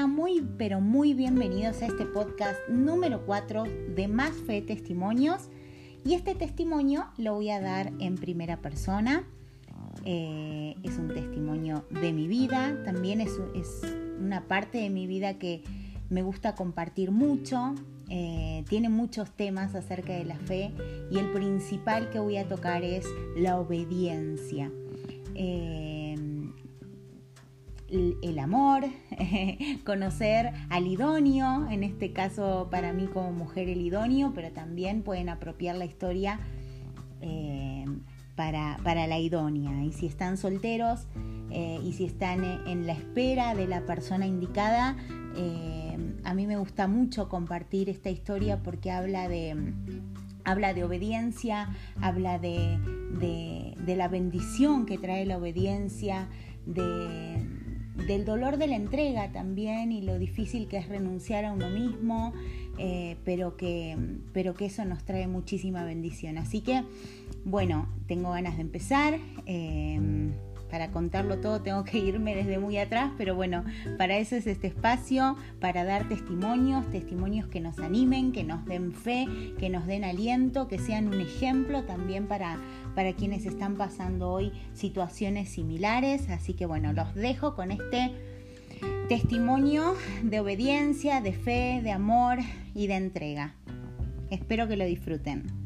Muy pero muy bienvenidos a este podcast número 4 de Más Fe Testimonios. Y este testimonio lo voy a dar en primera persona. Eh, es un testimonio de mi vida, también es, una parte de mi vida que me gusta compartir mucho. Eh, tiene muchos temas acerca de la fe y el principal que voy a tocar es la obediencia. Eh, el amor, conocer al idóneo, en este caso para mí como mujer el idóneo, pero también pueden apropiar la historia eh, para, la idónea. Y si están solteros eh, y si están en la espera de la persona indicada, eh, a mí me gusta mucho compartir esta historia porque habla de habla de obediencia, habla de, de, la bendición que trae la obediencia, de, del dolor de la entrega también y lo difícil que es renunciar a uno mismo, eh, pero, que, pero que eso nos trae muchísima bendición. Así que, bueno, tengo ganas de empezar. Em, para contarlo todo tengo que irme desde muy atrás, pero bueno, para eso es este espacio, para dar testimonios, testimonios que nos animen, que nos den fe, que nos den aliento, que sean un ejemplo también para, para quienes están pasando hoy situaciones similares. Así que bueno, los dejo con este testimonio de obediencia, de fe, de amor y de entrega. Espero que lo disfruten.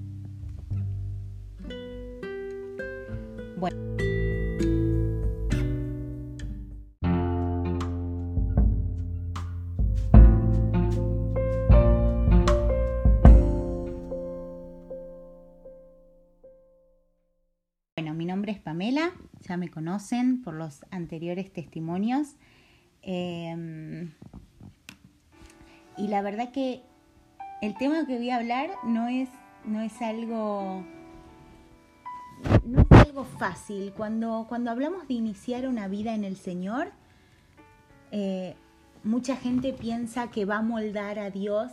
Ya me conocen por los anteriores testimonios. Em, y la verdad que el tema que voy a hablar no es, no es algo. No es algo fácil. Cuando, cuando hablamos de iniciar una vida en el Señor, eh, mucha gente piensa que va a moldar a Dios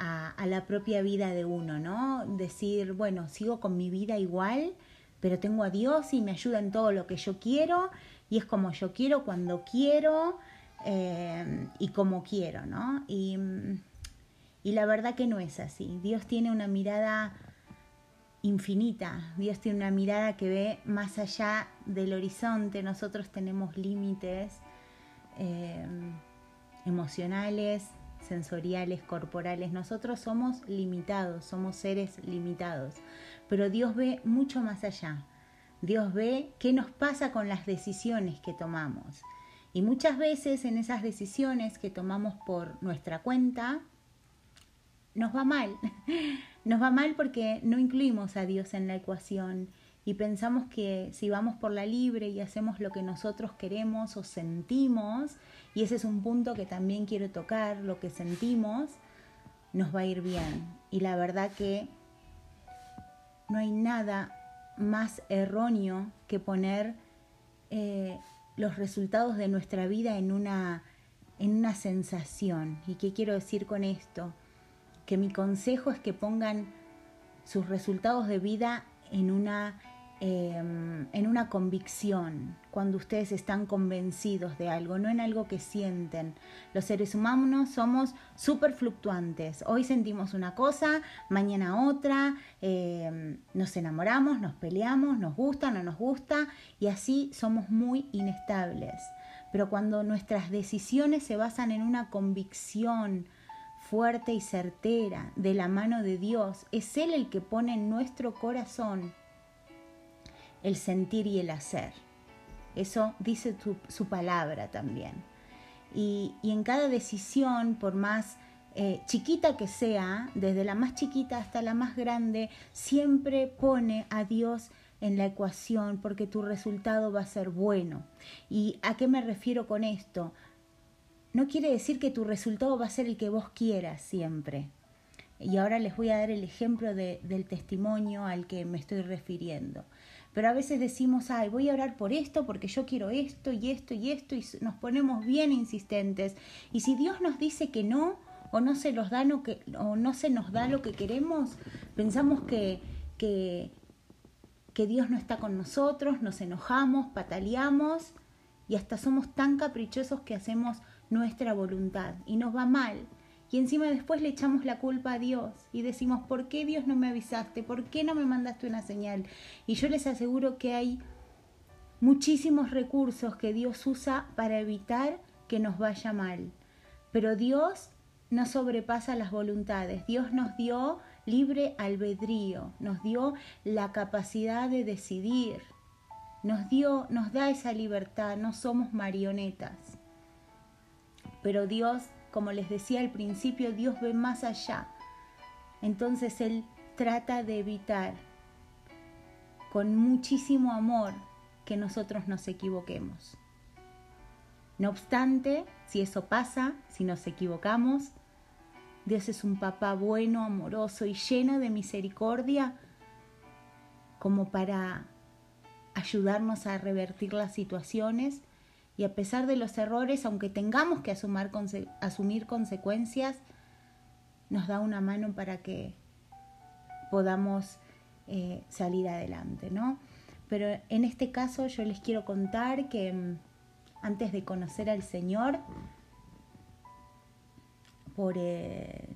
a, la propia vida de uno, ¿no? Decir, bueno, sigo con mi vida igual, pero tengo a Dios y me ayuda en todo lo que yo quiero y es como yo quiero, cuando quiero eh, y como quiero, ¿no? Y, y la verdad que no es así. Dios tiene una mirada infinita, Dios tiene una mirada que ve más allá del horizonte, nosotros tenemos límites eh, emocionales, sensoriales, corporales, nosotros somos limitados, somos seres limitados pero Dios ve mucho más allá. Dios ve qué nos pasa con las decisiones que tomamos. Y muchas veces en esas decisiones que tomamos por nuestra cuenta, nos va mal. Nos va mal porque no incluimos a Dios en la ecuación y pensamos que si vamos por la libre y hacemos lo que nosotros queremos o sentimos, y ese es un punto que también quiero tocar, lo que sentimos, nos va a ir bien. Y la verdad que no hay nada más erróneo que poner eh, los resultados de nuestra vida en una, en una sensación. ¿Y qué quiero decir con esto? Que mi consejo es que pongan sus resultados de vida en una Em, en una convicción, cuando ustedes están convencidos de algo, no en algo que sienten. Los seres humanos somos súper fluctuantes. Hoy sentimos una cosa, mañana otra, em, nos enamoramos, nos peleamos, nos gusta, no nos gusta, y así somos muy inestables. Pero cuando nuestras decisiones se basan en una convicción, fuerte y certera de la mano de Dios, es Él el que pone en nuestro corazón el sentir y el hacer. Eso dice su, palabra también. Y, en cada decisión, por más eh, chiquita que sea, desde la más chiquita hasta la más grande, siempre pone a Dios en la ecuación porque tu resultado va a ser bueno. ¿Y a qué me refiero con esto? No quiere decir que tu resultado va a ser el que vos quieras siempre. Y ahora les voy a dar el ejemplo del testimonio al que me estoy refiriendo. Pero a veces decimos, ay, voy a orar por esto porque yo quiero esto y esto y esto y nos ponemos bien insistentes. Y si Dios nos dice que no o no se, da que, o no se nos da lo que queremos, pensamos que, que, que Dios no está con nosotros, nos enojamos, pataleamos y hasta somos tan caprichosos que hacemos nuestra voluntad y nos va mal. Y encima después le echamos la culpa a Dios y decimos, ¿por qué Dios no me avisaste? ¿Por qué no me mandaste una señal? Y yo les aseguro que hay muchísimos recursos que Dios usa para evitar que nos vaya mal. Pero Dios no sobrepasa las voluntades. Dios nos dio libre albedrío, nos dio la capacidad de decidir, nos dio, nos da esa libertad, no somos marionetas. Pero Dios, como les decía al principio, Dios ve más allá. Entonces Él trata de evitar con muchísimo amor que nosotros nos equivoquemos. No obstante, si eso pasa, si nos equivocamos, Dios es un papá bueno, amoroso y lleno de misericordia como para ayudarnos a revertir las situaciones y a pesar de los errores, aunque tengamos que asumir, consecuencias, nos da una mano para que podamos eh, salir adelante, ¿no? Pero en este caso yo les quiero contar que mm, antes de conocer al Señor, por, eh,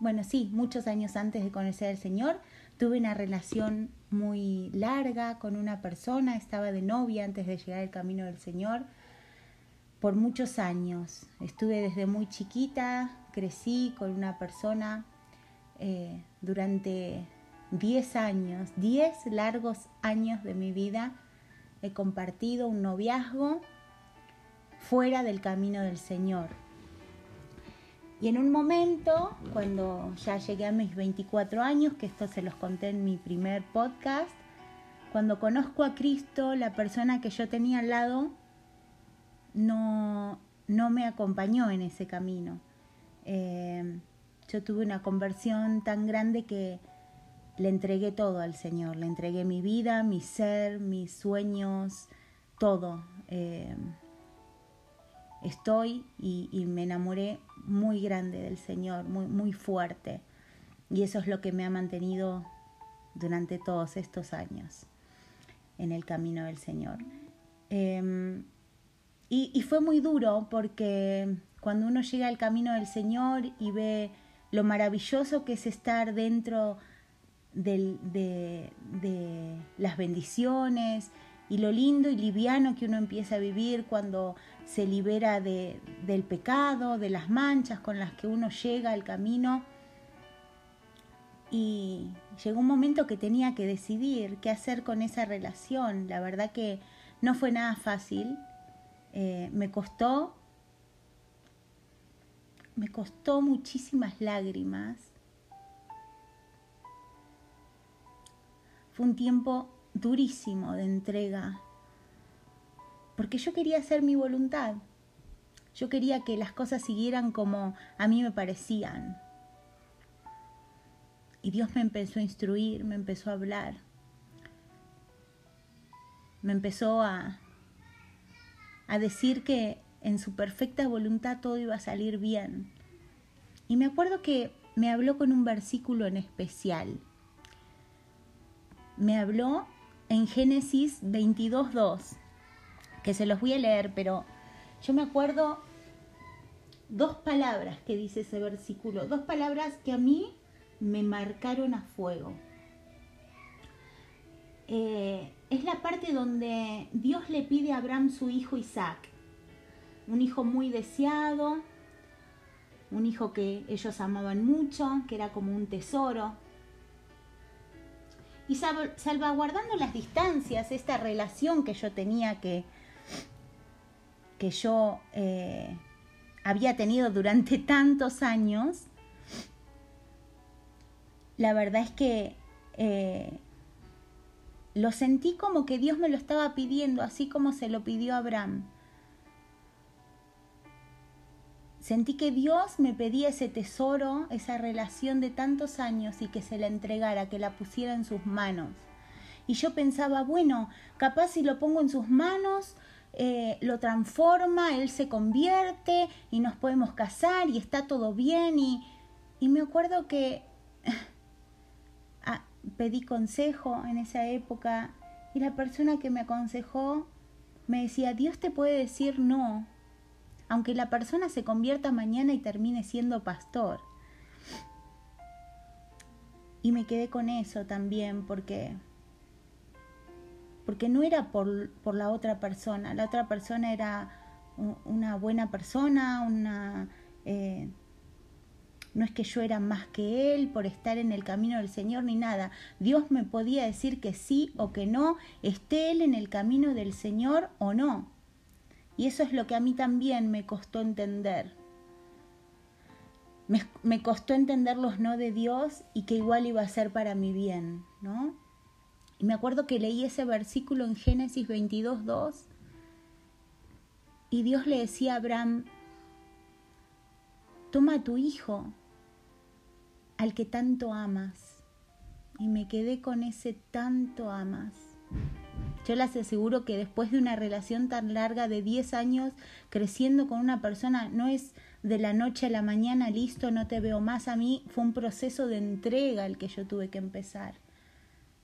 bueno, sí, muchos años antes de conocer al Señor, tuve una relación muy larga con una persona, estaba de novia antes de llegar al camino del Señor por muchos años. Estuve desde muy chiquita, crecí con una persona eh, durante 10 años, 10 largos años de mi vida. He compartido un noviazgo fuera del camino del Señor. Y en un momento, cuando ya llegué a mis 24 años, que esto se los conté en mi primer podcast, cuando conozco a Cristo, la persona que yo tenía al lado no, no me acompañó en ese camino. Eh, yo tuve una conversión tan grande que le entregué todo al Señor, le entregué mi vida, mi ser, mis sueños, todo. Eh, estoy y, me enamoré muy grande del Señor, muy, muy fuerte. Y eso es lo que me ha mantenido durante todos estos años en el camino del Señor. Em, y, fue muy duro porque cuando uno llega al camino del Señor y ve lo maravilloso que es estar dentro de, de las bendiciones y lo lindo y liviano que uno empieza a vivir cuando se libera de, del pecado, de las manchas con las que uno llega al camino. Y llegó un momento que tenía que decidir qué hacer con esa relación. La verdad que no fue nada fácil. Eh, me costó, me costó muchísimas lágrimas. Fue un tiempo durísimo de entrega porque yo quería hacer mi voluntad. Yo quería que las cosas siguieran como a mí me parecían. Y Dios me empezó a instruir, me empezó a hablar. Me empezó a, a decir que en su perfecta voluntad todo iba a salir bien. Y me acuerdo que me habló con un versículo en especial. Me habló en Génesis 22.2 que se los voy a leer, pero yo me acuerdo dos palabras que dice ese versículo, dos palabras que a mí me marcaron a fuego. Eh, es la parte donde Dios le pide a Abraham su hijo Isaac, un hijo muy deseado, un hijo que ellos amaban mucho, que era como un tesoro. Y salvaguardando las distancias, esta relación que yo tenía que que yo eh, había tenido durante tantos años, la verdad es que eh, lo sentí como que Dios me lo estaba pidiendo, así como se lo pidió Abraham. Sentí que Dios me pedía ese tesoro, esa relación de tantos años y que se la entregara, que la pusiera en sus manos. Y yo pensaba, bueno, capaz si lo pongo en sus manos, eh, lo transforma, él se convierte y nos podemos casar y está todo bien. Y, y me acuerdo que pedí consejo en esa época y la persona que me aconsejó me decía, Dios te puede decir no, aunque la persona se convierta mañana y termine siendo pastor. Y me quedé con eso también porque porque no era por, por la otra persona, la otra persona era una buena persona, una eh, no es que yo era más que él por estar en el camino del Señor ni nada. Dios me podía decir que sí o que no, esté él en el camino del Señor o no. Y eso es lo que a mí también me costó entender. Me, costó entender los no de Dios y que igual iba a ser para mi bien, ¿no? Y me acuerdo que leí ese versículo en Génesis 22, 2 y Dios le decía a Abraham, toma a tu hijo, al que tanto amas. Y me quedé con ese tanto amas. Yo les aseguro que después de una relación tan larga de 10 años creciendo con una persona, no es de la noche a la mañana, listo, no te veo más. A mí fue un proceso de entrega el que yo tuve que empezar.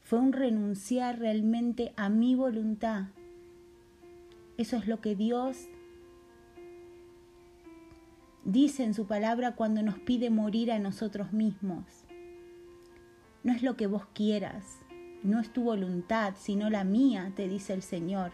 Fue un renunciar realmente a mi voluntad. Eso es lo que Dios dice en su palabra cuando nos pide morir a nosotros mismos. No es lo que vos quieras, no es tu voluntad, sino la mía, te dice el Señor.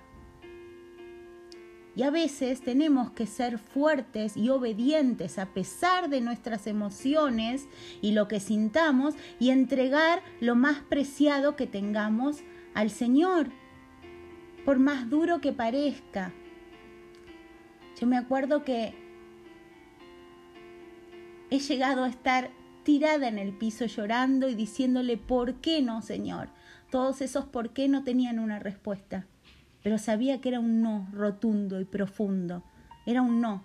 Y a veces tenemos que ser fuertes y obedientes a pesar de nuestras emociones y lo que sintamos y entregar lo más preciado que tengamos al Señor, por más duro que parezca. Yo me acuerdo que he llegado a estar tirada en el piso llorando y diciéndole, ¿por qué no, Señor? Todos esos por qué no tenían una respuesta, pero sabía que era un no rotundo y profundo, era un no.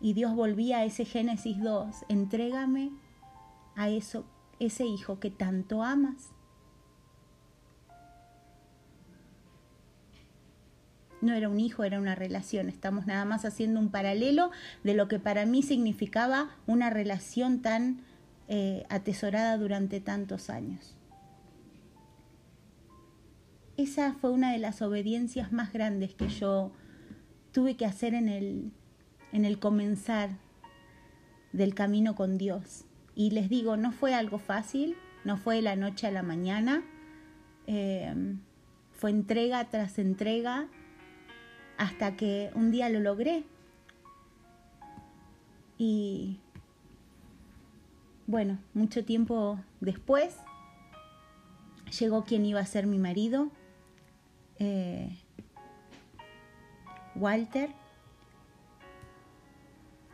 Y Dios volvía a ese Génesis 2, entrégame a eso, ese hijo que tanto amas. No era un hijo, era una relación. Estamos nada más haciendo un paralelo de lo que para mí significaba una relación tan eh, atesorada durante tantos años. Esa fue una de las obediencias más grandes que yo tuve que hacer en el, en el comenzar del camino con Dios. Y les digo, no fue algo fácil, no fue de la noche a la mañana, eh, fue entrega tras entrega, hasta que un día lo logré. Y bueno, mucho tiempo después llegó quien iba a ser mi marido, eh, Walter.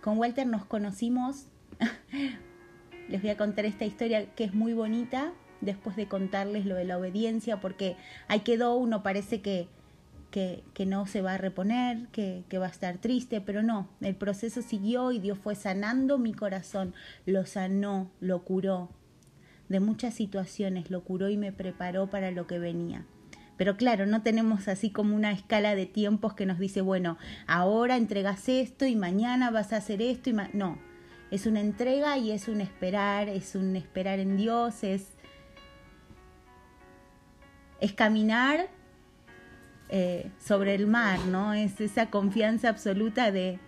Con Walter nos conocimos. Les voy a contar esta historia que es muy bonita después de contarles lo de la obediencia, porque ahí quedó, uno parece que que, no se va a reponer, que, va a estar triste, pero no, el proceso siguió y Dios fue sanando mi corazón, lo sanó, lo curó de muchas situaciones, lo curó y me preparó para lo que venía. Pero claro, no tenemos así como una escala de tiempos que nos dice, bueno, ahora entregas esto y mañana vas a hacer esto y no, es una entrega y es un esperar, es un esperar en Dios, es caminar eh, sobre el mar, ¿no? Es esa confianza absoluta de,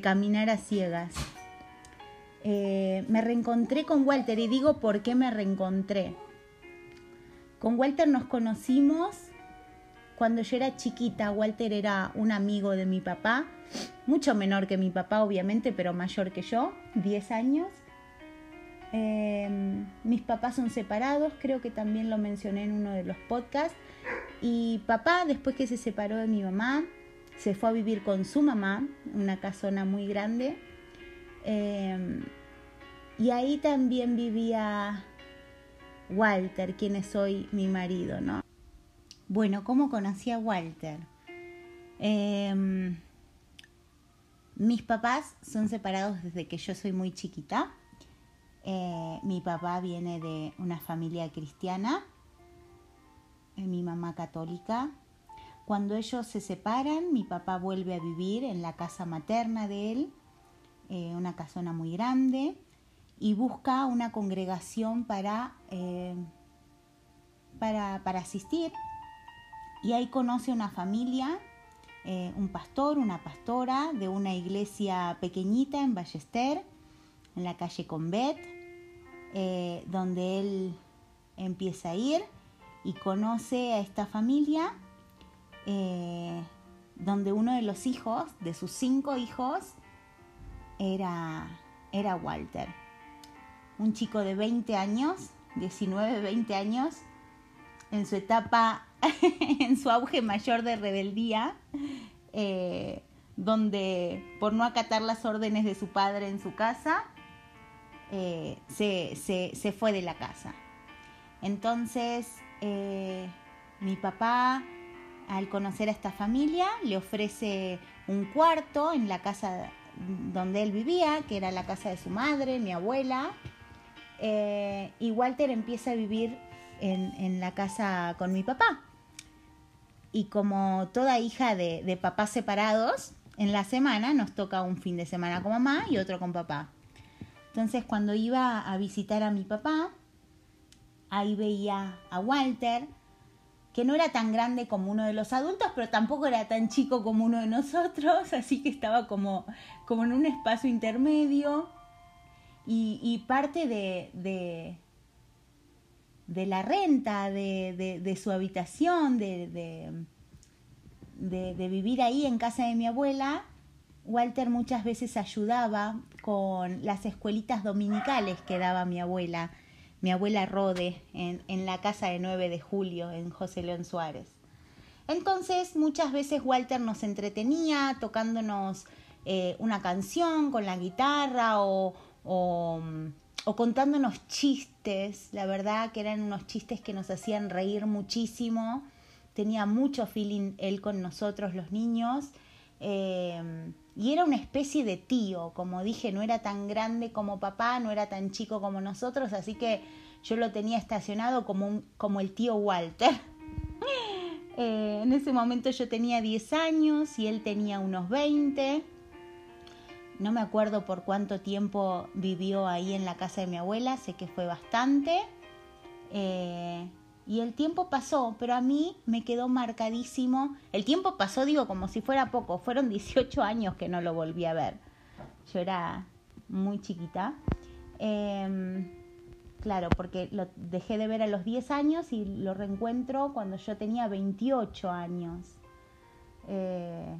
caminar a ciegas. Eh, me reencontré con Walter y digo por qué me reencontré. Con Walter nos conocimos cuando yo era chiquita. Walter era un amigo de mi papá, mucho menor que mi papá obviamente, pero mayor que yo, 10 años. Em, mis papás son separados, creo que también lo mencioné en uno de los podcasts. Y papá, después que se separó de mi mamá, se fue a vivir con su mamá, una casona muy grande. Em, y ahí también vivía Walter, quien es hoy mi marido, ¿no? Bueno, ¿cómo conocí a Walter? Em, mis papás son separados desde que yo soy muy chiquita. Eh, mi papá viene de una familia cristiana, mi mamá católica. Cuando ellos se separan, mi papá vuelve a vivir en la casa materna de él, eh, una casona muy grande, y busca una congregación para, para, para asistir. Y ahí conoce una familia eh, un pastor, una pastora de una iglesia pequeñita en Ballester, en la calle Convet, eh, donde él empieza a ir y conoce a esta familia, eh, donde uno de los hijos, de sus cinco hijos, era, era Walter. Un chico de 20 años, 19, 20 años, en su etapa, en su auge mayor de rebeldía, eh, donde por no acatar las órdenes de su padre en su casa, eh, se, fue de la casa. Entonces, eh, mi papá, al conocer a esta familia, le ofrece un cuarto en la casa donde él vivía, que era la casa de su madre, mi abuela, y Walter empieza a vivir en, la casa con mi papá. Y como toda hija de, de papás separados, en la semana nos toca un fin de semana con mamá y otro con papá. Entonces cuando iba a visitar a mi papá, ahí veía a Walter, que no era tan grande como uno de los adultos, pero tampoco era tan chico como uno de nosotros, así que estaba como, como en un espacio intermedio. Y, parte de, de la renta, de, su habitación, de, de, vivir ahí en casa de mi abuela, Walter muchas veces ayudaba con las escuelitas dominicales que daba mi abuela, mi abuela Rode, en, la casa de 9 de julio, en José León Suárez. Entonces muchas veces Walter nos entretenía tocándonos eh, una canción con la guitarra o, o o contándonos chistes, la verdad que eran unos chistes que nos hacían reír muchísimo. Tenía mucho feeling él con nosotros los niños. Eh, y era una especie de tío, como dije, no era tan grande como papá, no era tan chico como nosotros, así que yo lo tenía estacionado como, como el tío Walter. Eh, en ese momento yo tenía 10 años y él tenía unos 20. No me acuerdo por cuánto tiempo vivió ahí en la casa de mi abuela, sé que fue bastante. Eh, y el tiempo pasó, pero a mí me quedó marcadísimo. El tiempo pasó, digo, como si fuera poco. Fueron 18 años que no lo volví a ver. Yo era muy chiquita. Em, claro, porque lo dejé de ver a los 10 años y lo reencuentro cuando yo tenía 28 años. Eh,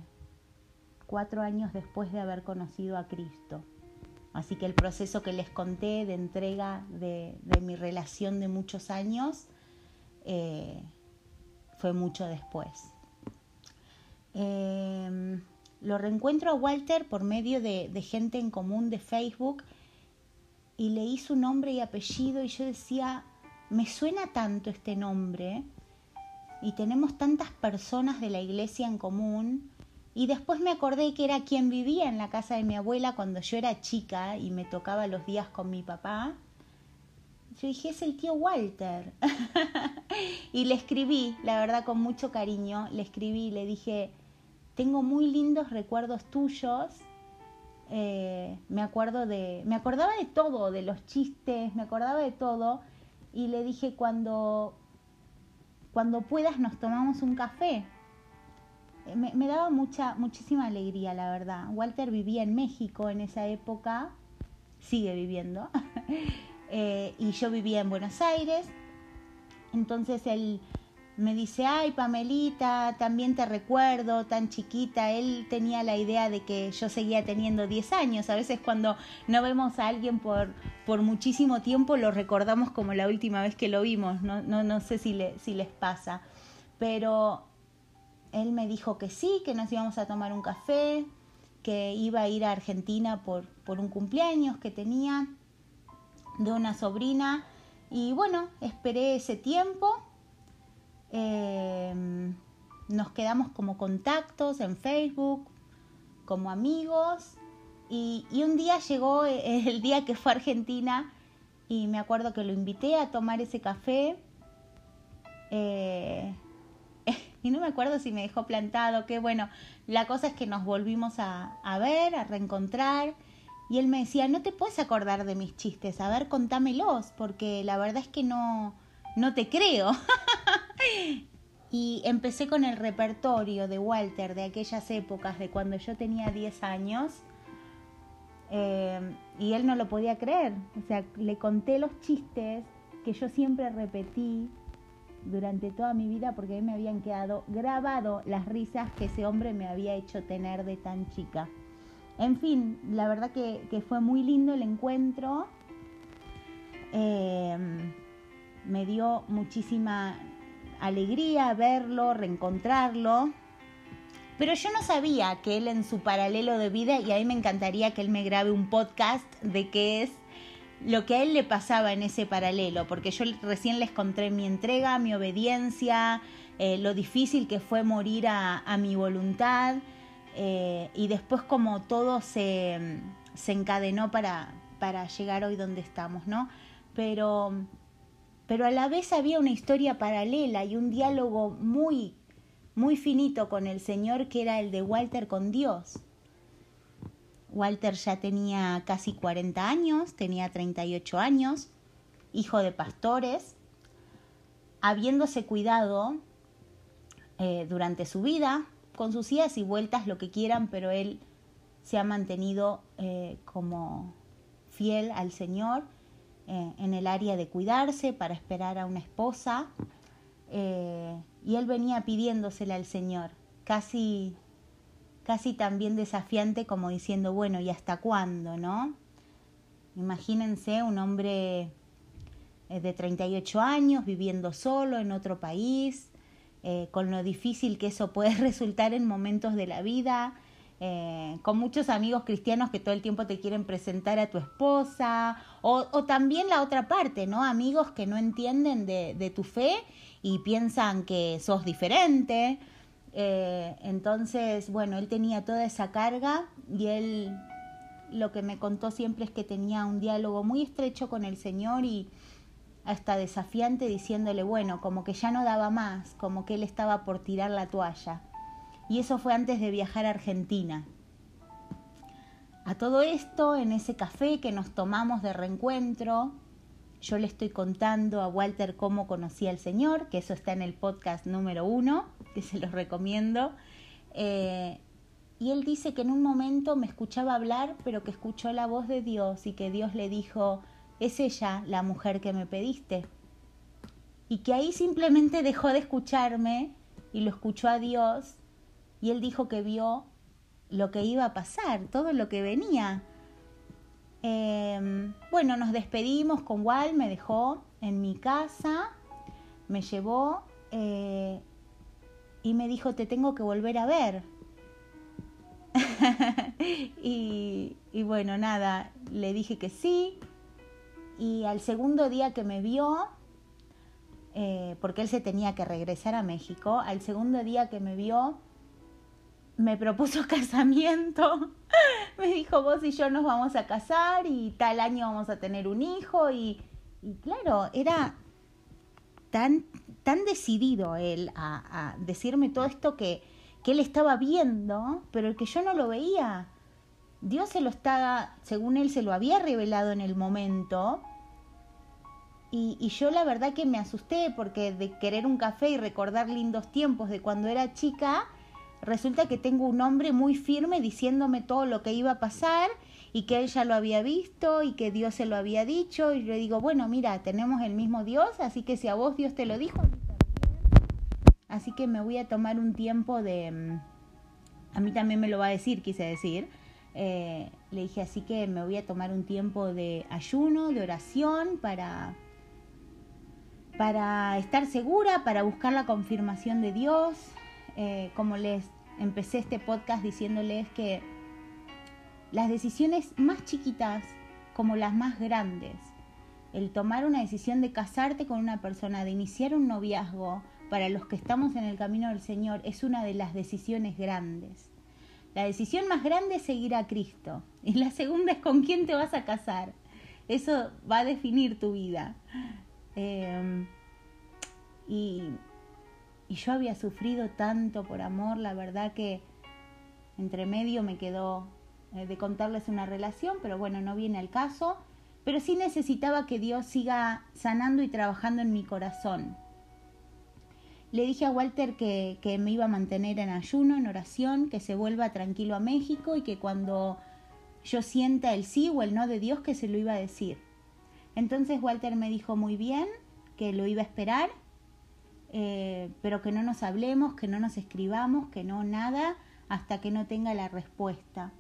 cuatro años después de haber conocido a Cristo. Así que el proceso que les conté de entrega de, mi relación de muchos años eh, fue mucho después. Em, lo reencuentro a Walter por medio de, de, gente en común de Facebook y leí su nombre y apellido y yo decía, me suena tanto este nombre y tenemos tantas personas de la iglesia en común y después me acordé que era quien vivía en la casa de mi abuela cuando yo era chica y me tocaba los días con mi papá. Yo dije, es el tío Walter. y le escribí, la verdad, con mucho cariño, le escribí, le dije, tengo muy lindos recuerdos tuyos. Eh, me acuerdo de, me acordaba de todo, de los chistes, me acordaba de todo. Y le dije, cuando, cuando puedas nos tomamos un café me, daba mucha, muchísima alegría, la verdad. Walter vivía en México en esa época, sigue viviendo, eh, y yo vivía en Buenos Aires. Entonces él me dice, ay Pamelita, también te recuerdo, tan chiquita. Él tenía la idea de que yo seguía teniendo 10 años. A veces cuando no vemos a alguien por, por muchísimo tiempo lo recordamos como la última vez que lo vimos. No, no, no sé si, le, si les pasa. Pero él me dijo que sí, que nos íbamos a tomar un café, que iba a ir a Argentina por, por un cumpleaños que tenía de una sobrina. Y bueno, esperé ese tiempo. Em, nos quedamos como contactos en Facebook, como amigos. Y, un día llegó el día que fue a Argentina y me acuerdo que lo invité a tomar ese café. Eh, y no me acuerdo si me dejó plantado, que bueno, la cosa es que nos volvimos a, ver, a reencontrar, y él me decía, no te puedes acordar de mis chistes, a ver, contámelos, porque la verdad es que no, no te creo. y empecé con el repertorio de Walter de aquellas épocas, de cuando yo tenía 10 años. Eh, y él no lo podía creer. O sea, le conté los chistes que yo siempre repetí durante toda mi vida porque a mí me habían quedado grabado las risas que ese hombre me había hecho tener de tan chica. En fin, la verdad que, fue muy lindo el encuentro. Eh, me dio muchísima alegría verlo, reencontrarlo. Pero yo no sabía que él en su paralelo de vida, y a mí me encantaría que él me grabe un podcast de qué es lo que a él le pasaba en ese paralelo, porque yo recién les conté mi entrega, mi obediencia, eh, lo difícil que fue morir a, mi voluntad, eh, y después como todo se, se encadenó para, para llegar hoy donde estamos, ¿no? Pero pero a la vez había una historia paralela y un diálogo muy, muy finito con el Señor que era el de Walter con Dios. Walter ya tenía casi 40 años, tenía 38 años, hijo de pastores, habiéndose cuidado eh, durante su vida, con sus idas y vueltas, lo que quieran, pero él se ha mantenido eh, como fiel al Señor eh, en el área de cuidarse para esperar a una esposa eh, y él venía pidiéndosela al Señor, casi, casi también desafiante como diciendo, bueno, ¿y hasta cuándo, no? Imagínense un hombre de 38 años viviendo solo en otro país, con lo difícil que eso puede resultar en momentos de la vida, eh, con muchos amigos cristianos que todo el tiempo te quieren presentar a tu esposa, o, también la otra parte, ¿no? Amigos que no entienden de, tu fe y piensan que sos diferente. Eh, entonces, bueno, él tenía toda esa carga y él lo que me contó siempre es que tenía un diálogo muy estrecho con el Señor y hasta desafiante diciéndole, bueno, como que ya no daba más, como que él estaba por tirar la toalla y eso fue antes de viajar a Argentina. A todo esto, en ese café que nos tomamos de reencuentro, yo le estoy contando a Walter cómo conocí al Señor, que eso está en el podcast número uno, que se los recomiendo. Eh, y él dice que en un momento me escuchaba hablar, pero que escuchó la voz de Dios y que Dios le dijo, es ella la mujer que me pediste. Y que ahí simplemente dejó de escucharme y lo escuchó a Dios y él dijo que vio lo que iba a pasar, todo lo que venía. Em, bueno, nos despedimos con Wal, me dejó en mi casa, me llevó eh, y me dijo, te tengo que volver a ver. y, bueno, nada, le dije que sí. Y al segundo día que me vio, eh, porque él se tenía que regresar a México, al segundo día que me vio, me propuso casamiento. me dijo, vos y yo nos vamos a casar y tal año vamos a tener un hijo. Y, claro, era tan, tan decidido él a, decirme todo esto que, que, él estaba viendo, pero que yo no lo veía. Dios se lo estaba, según él, se lo había revelado en el momento. Y, yo la verdad que me asusté porque de querer un café y recordar lindos tiempos de cuando era chica, resulta que tengo un hombre muy firme diciéndome todo lo que iba a pasar y que él ya lo había visto y que Dios se lo había dicho y yo le digo, bueno, mira, tenemos el mismo Dios, así que si a vos Dios te lo dijo, así que me voy a tomar un tiempo de, mm, a mí también me lo va a decir, quise decir, eh, le dije, así que me voy a tomar un tiempo de ayuno, de oración para para estar segura, para buscar la confirmación de Dios, eh, como les empecé este podcast diciéndoles que las decisiones más chiquitas como las más grandes, el tomar una decisión de casarte con una persona, de iniciar un noviazgo, para los que estamos en el camino del Señor, es una de las decisiones grandes. La decisión más grande es seguir a Cristo. Y la segunda es con quién te vas a casar. Eso va a definir tu vida. Eh, y y yo había sufrido tanto por amor, la verdad que entre medio me quedó eh, de contarles una relación, pero bueno, no viene al caso. Pero sí necesitaba que Dios siga sanando y trabajando en mi corazón. Le dije a Walter que, que, me iba a mantener en ayuno, en oración, que se vuelva tranquilo a México y que cuando yo sienta el sí o el no de Dios que se lo iba a decir. Entonces Walter me dijo muy bien que lo iba a esperar, eh, pero que no nos hablemos, que no nos escribamos, que no nada, hasta que no tenga la respuesta.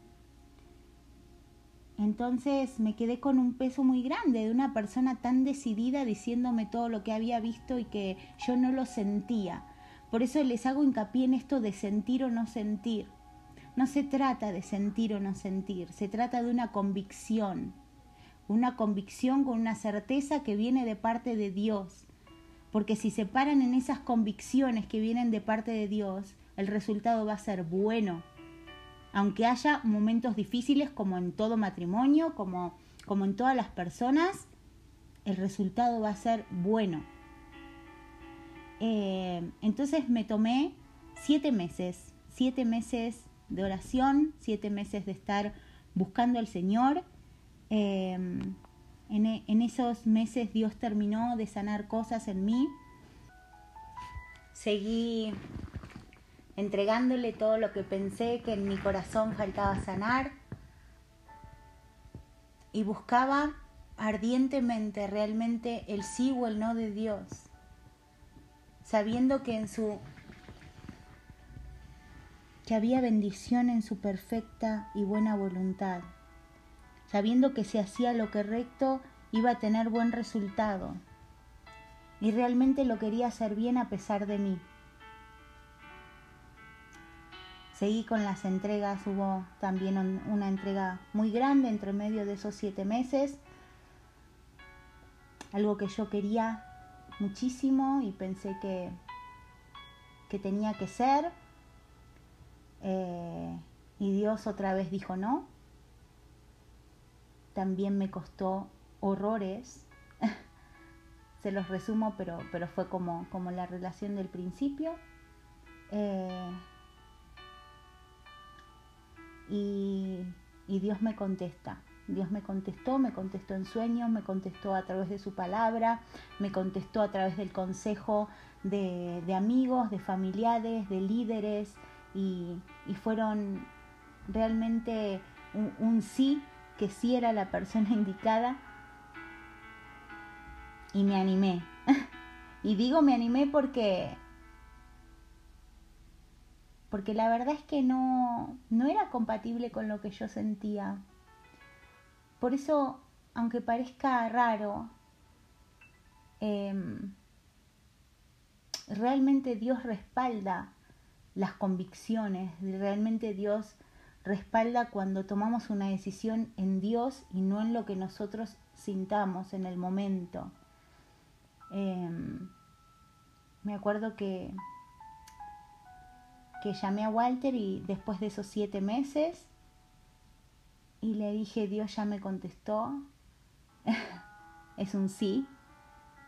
Entonces me quedé con un peso muy grande de una persona tan decidida diciéndome todo lo que había visto y que yo no lo sentía. Por eso les hago hincapié en esto de sentir o no sentir. No se trata de sentir o no sentir, se trata de una convicción. Una convicción con una certeza que viene de parte de Dios. Porque si se paran en esas convicciones que vienen de parte de Dios, el resultado va a ser bueno aunque haya momentos difíciles como en todo matrimonio, como, como en todas las personas, el resultado va a ser bueno. Eh, entonces me tomé siete meses, siete meses de oración, siete meses de estar buscando al Señor. Eh, en, en esos meses Dios terminó de sanar cosas en mí. Seguí entregándole todo lo que pensé que en mi corazón faltaba sanar y buscaba ardientemente realmente el sí o el no de Dios, sabiendo que en su que había bendición en su perfecta y buena voluntad, sabiendo que si hacía lo correcto iba a tener buen resultado, y realmente lo quería hacer bien a pesar de mí. Seguí con las entregas, hubo también una entrega muy grande entre medio de esos siete meses, algo que yo quería muchísimo y pensé que, que tenía que ser. Eh, y Dios otra vez dijo no. También me costó horrores. Se los resumo, pero, pero fue como, como la relación del principio. Eh, y, Dios me contesta. Dios me contestó, me contestó en sueños, me contestó a través de su palabra, me contestó a través del consejo de, amigos, de familiares, de líderes y, fueron realmente un, sí, que sí era la persona indicada y me animé. y digo me animé porque porque la verdad es que no, no era compatible con lo que yo sentía. Por eso, aunque parezca raro, em, realmente Dios respalda las convicciones, realmente Dios respalda cuando tomamos una decisión en Dios y no en lo que nosotros sintamos en el momento. Em, me acuerdo que llamé a Walter y después de esos siete meses y le dije, Dios ya me contestó, es un sí.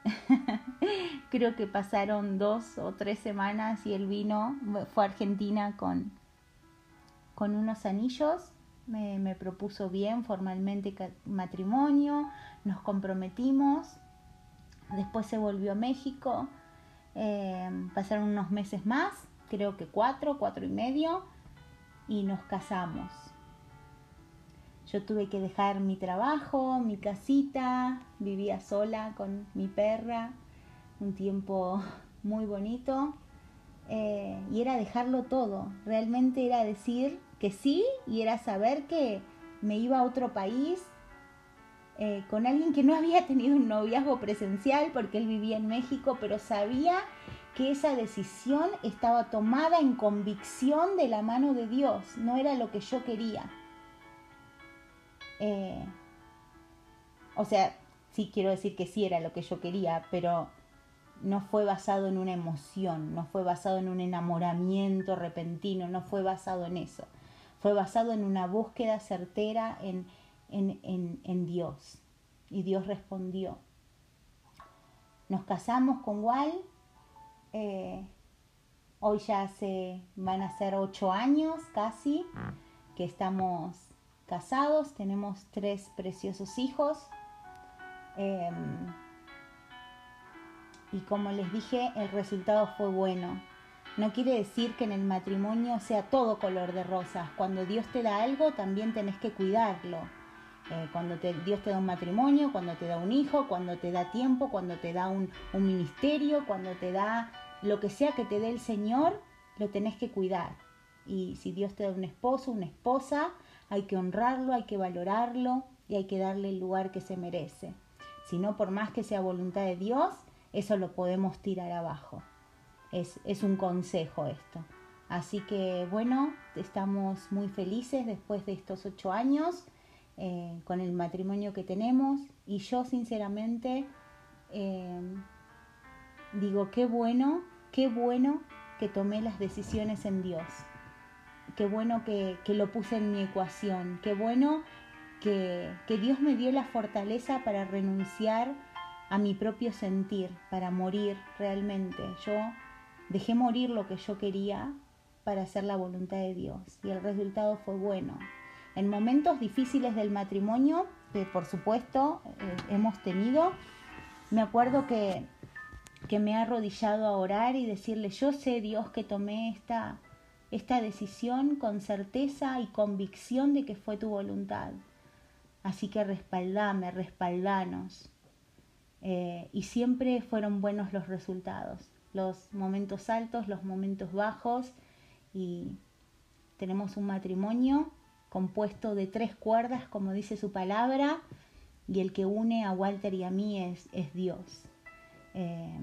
Creo que pasaron dos o tres semanas y él vino, fue a Argentina con, con unos anillos, me, propuso bien formalmente matrimonio, nos comprometimos, después se volvió a México, eh, pasaron unos meses más creo que cuatro, cuatro y medio, y nos casamos. Yo tuve que dejar mi trabajo, mi casita, vivía sola con mi perra, un tiempo muy bonito, eh, y era dejarlo todo, realmente era decir que sí y era saber que me iba a otro país eh, con alguien que no había tenido un noviazgo presencial porque él vivía en México, pero sabía que esa decisión estaba tomada en convicción de la mano de Dios, no era lo que yo quería. Eh, o sea, sí quiero decir que sí era lo que yo quería, pero no fue basado en una emoción, no fue basado en un enamoramiento repentino, no fue basado en eso. Fue basado en una búsqueda certera en, en Dios. Y Dios respondió. Nos casamos con Wal eh, hoy ya se van a ser ocho años casi que estamos casados, tenemos tres preciosos hijos. Em, y como les dije, el resultado fue bueno. No quiere decir que en el matrimonio sea todo color de rosas. Cuando Dios te da algo, también tenés que cuidarlo. Eh, cuando Dios te da un matrimonio, cuando te da un hijo, cuando te da tiempo, cuando te da un, un ministerio, cuando te da lo que sea que te dé el Señor, lo tenés que cuidar. Y si Dios te da un esposo, una esposa, hay que honrarlo, hay que valorarlo y hay que darle el lugar que se merece. Si no, por más que sea voluntad de Dios, eso lo podemos tirar abajo. Es, es un consejo esto. Así que bueno, estamos muy felices después de estos ocho años eh, con el matrimonio que tenemos y yo sinceramente eh, digo, qué bueno, qué bueno que tomé las decisiones en Dios, qué bueno que, que lo puse en mi ecuación, qué bueno que, que Dios me dio la fortaleza para renunciar a mi propio sentir, para morir realmente. Yo dejé morir lo que yo quería para hacer la voluntad de Dios y el resultado fue bueno. En momentos difíciles del matrimonio, que por supuesto eh, hemos tenido, me acuerdo que, que me he arrodillado a orar y decirle, yo sé Dios que tomé esta, esta decisión con certeza y convicción de que fue tu voluntad. Así que respaldame, respaldanos. Eh, y siempre fueron buenos los resultados, los momentos altos, los momentos bajos y tenemos un matrimonio compuesto de tres cuerdas, como dice su palabra, y el que une a Walter y a mí es, es Dios. Eh,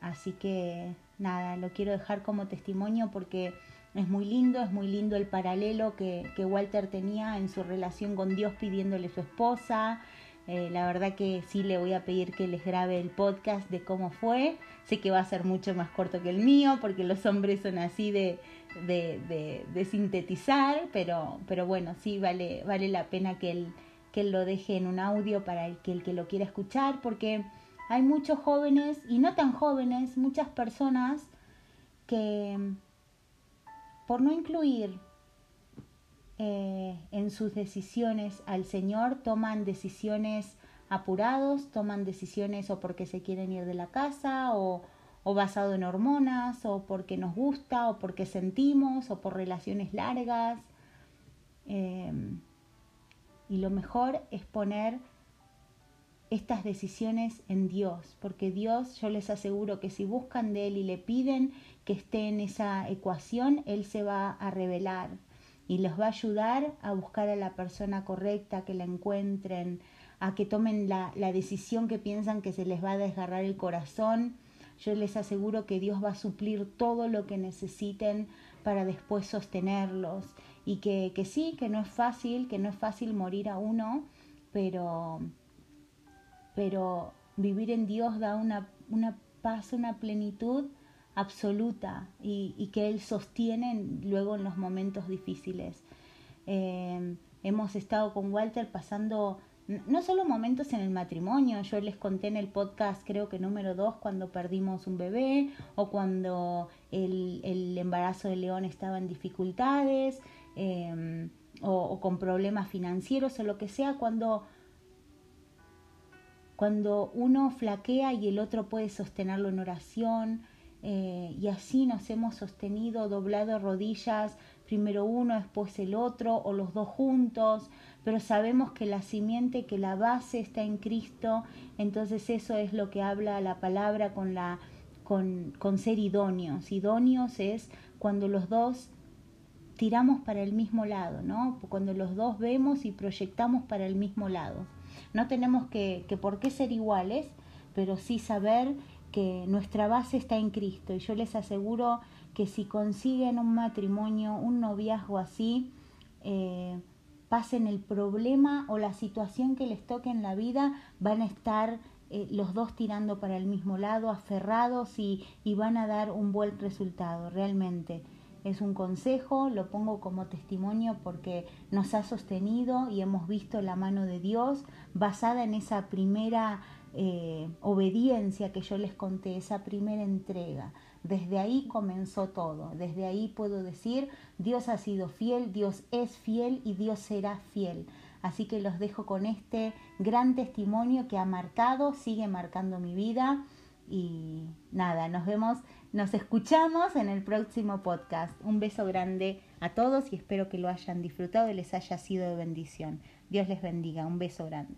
así que nada, lo quiero dejar como testimonio porque es muy lindo, es muy lindo el paralelo que, que Walter tenía en su relación con Dios pidiéndole su esposa. Eh, la verdad que sí le voy a pedir que les grabe el podcast de cómo fue. Sé que va a ser mucho más corto que el mío porque los hombres son así de, de, sintetizar, pero, pero bueno, sí vale, vale la pena que él, que lo deje en un audio para el que, el que lo quiera escuchar, porque hay muchos jóvenes, y no tan jóvenes, muchas personas que por no incluir eh, en sus decisiones al Señor toman decisiones apurados, toman decisiones o porque se quieren ir de la casa o, o basado en hormonas, o porque nos gusta, o porque sentimos, o por relaciones largas. Em, y lo mejor es poner estas decisiones en Dios, porque Dios, yo les aseguro que si buscan de Él y le piden que esté en esa ecuación, Él se va a revelar y los va a ayudar a buscar a la persona correcta, que la encuentren, a que tomen la, la decisión que piensan que se les va a desgarrar el corazón yo les aseguro que Dios va a suplir todo lo que necesiten para después sostenerlos y que, que sí, que no es fácil, que no es fácil morir a uno, pero, pero vivir en Dios da una, una paz, una plenitud absoluta y, que Él sostiene luego en los momentos difíciles. Eh, hemos estado con Walter pasando no solo momentos en el matrimonio, yo les conté en el podcast creo que número dos cuando perdimos un bebé o cuando el, embarazo de León estaba en dificultades em, o, con problemas financieros o lo que sea, cuando, cuando uno flaquea y el otro puede sostenerlo en oración eh, y así nos hemos sostenido, doblado rodillas, primero uno, después el otro o los dos juntos pero sabemos que la simiente, que la base está en Cristo, entonces eso es lo que habla la palabra con, la, con, ser idóneos. Idóneos es cuando los dos tiramos para el mismo lado, ¿no? Cuando los dos vemos y proyectamos para el mismo lado. No tenemos que, que por qué ser iguales, pero sí saber que nuestra base está en Cristo. Y yo les aseguro que si consiguen un matrimonio, un noviazgo así, eh, pasen el problema o la situación que les toque en la vida, van a estar eh, los dos tirando para el mismo lado, aferrados y, y van a dar un buen resultado, realmente. Es un consejo, lo pongo como testimonio porque nos ha sostenido y hemos visto la mano de Dios basada en esa primera eh, obediencia que yo les conté, esa primera entrega. Desde ahí comenzó todo. Desde ahí puedo decir, Dios ha sido fiel, Dios es fiel y Dios será fiel. Así que los dejo con este gran testimonio que ha marcado, sigue marcando mi vida. Y nada, nos vemos, nos escuchamos en el próximo podcast. Un beso grande a todos y espero que lo hayan disfrutado y les haya sido de bendición. Dios les bendiga, un beso grande.